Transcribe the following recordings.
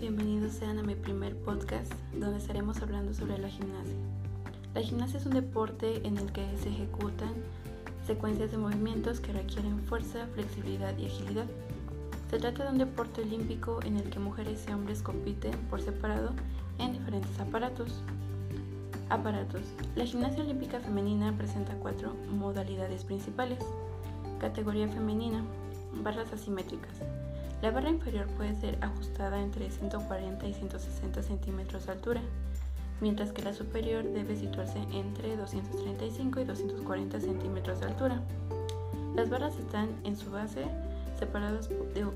bienvenidos sean a mi primer podcast donde estaremos hablando sobre la gimnasia. La gimnasia es un deporte en el que se ejecutan secuencias de movimientos que requieren fuerza, flexibilidad y agilidad. Se trata de un deporte olímpico en el que mujeres y hombres compiten por separado en diferentes aparatos. Aparatos. La gimnasia olímpica femenina presenta cuatro modalidades principales. Categoría femenina. Barras asimétricas. La barra inferior puede ser ajustada entre 140 y 160 centímetros de altura, mientras que la superior debe situarse entre 235 y 240 centímetros de altura. Las barras están en su base separadas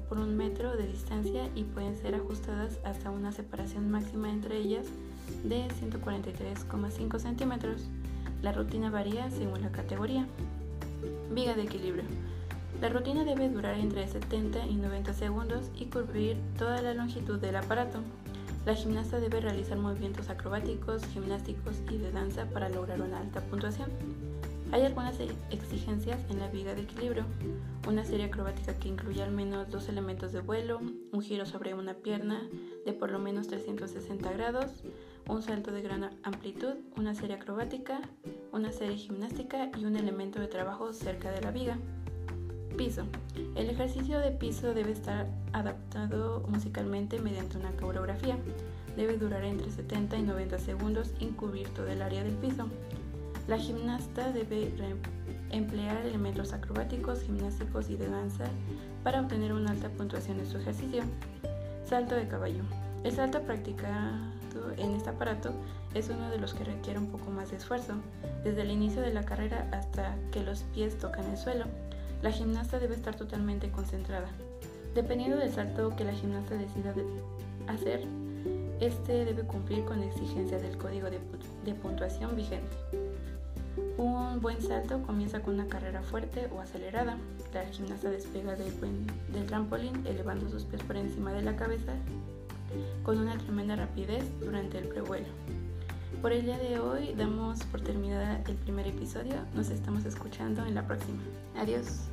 por un metro de distancia y pueden ser ajustadas hasta una separación máxima entre ellas de 143,5 centímetros. La rutina varía según la categoría. Viga de equilibrio. La rutina debe durar entre 70 y 90 segundos y cubrir toda la longitud del aparato. La gimnasta debe realizar movimientos acrobáticos, gimnásticos y de danza para lograr una alta puntuación. Hay algunas exigencias en la viga de equilibrio. Una serie acrobática que incluye al menos dos elementos de vuelo, un giro sobre una pierna de por lo menos 360 grados, un salto de gran amplitud, una serie acrobática, una serie gimnástica y un elemento de trabajo cerca de la viga. Piso. El ejercicio de piso debe estar adaptado musicalmente mediante una coreografía. Debe durar entre 70 y 90 segundos y cubrir todo el área del piso. La gimnasta debe emplear elementos acrobáticos, gimnásticos y de danza para obtener una alta puntuación en su ejercicio. Salto de caballo. El salto practicado en este aparato es uno de los que requiere un poco más de esfuerzo, desde el inicio de la carrera hasta que los pies tocan el suelo. La gimnasta debe estar totalmente concentrada. Dependiendo del salto que la gimnasta decida hacer, este debe cumplir con exigencias del código de, puntuación vigente. Un buen salto comienza con una carrera fuerte o acelerada. La gimnasta despega del, del trampolín elevando sus pies por encima de la cabeza con una tremenda rapidez durante el prevuelo. Por el día de hoy damos por terminada el primer episodio. Nos estamos escuchando en la próxima. Adiós.